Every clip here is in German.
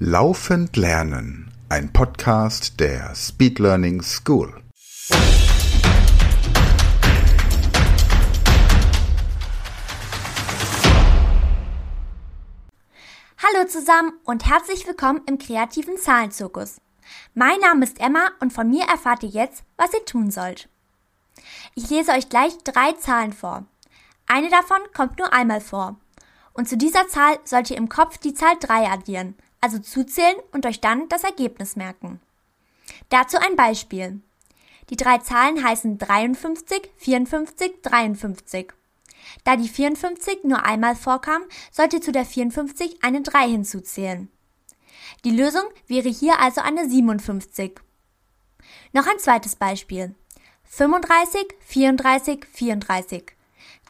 Laufend Lernen, ein Podcast der Speed Learning School. Hallo zusammen und herzlich willkommen im kreativen Zahlenzirkus. Mein Name ist Emma und von mir erfahrt ihr jetzt, was ihr tun sollt. Ich lese euch gleich drei Zahlen vor. Eine davon kommt nur einmal vor. Und zu dieser Zahl sollt ihr im Kopf die Zahl 3 addieren, also zuzählen und euch dann das Ergebnis merken. Dazu ein Beispiel. Die drei Zahlen heißen 53, 54, 53. Da die 54 nur einmal vorkam, sollt ihr zu der 54 eine 3 hinzuzählen. Die Lösung wäre hier also eine 57. Noch ein zweites Beispiel. 35, 34, 34.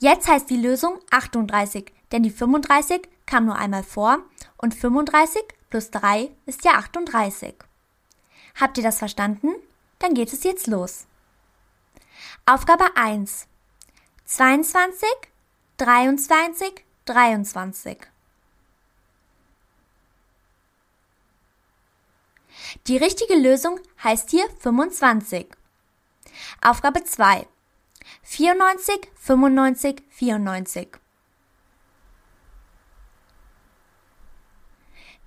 Jetzt heißt die Lösung 38, denn die 35 kam nur einmal vor und 35 plus 3 ist ja 38. Habt ihr das verstanden? Dann geht es jetzt los. Aufgabe 1. 22, 23, 23. Die richtige Lösung heißt hier 25. Aufgabe 2. 94, 95, 94.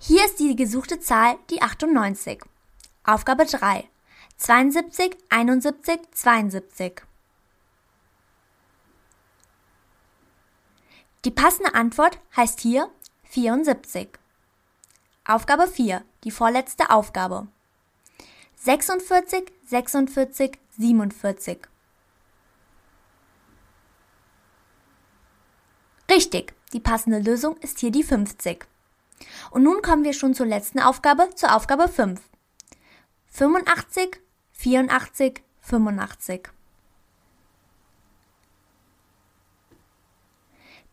Hier ist die gesuchte Zahl die 98. Aufgabe 3. 72, 71, 72. Die passende Antwort heißt hier 74. Aufgabe 4, die vorletzte Aufgabe. 46, 46, 47. Richtig, die passende Lösung ist hier die 50. Und nun kommen wir schon zur letzten Aufgabe, zur Aufgabe 5. 85, 84, 85.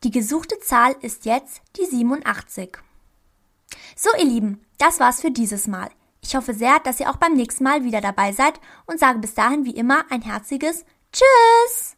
Die gesuchte Zahl ist jetzt die 87. So, ihr Lieben, das war's für dieses Mal. Ich hoffe sehr, dass ihr auch beim nächsten Mal wieder dabei seid und sage bis dahin wie immer ein herziges Tschüss!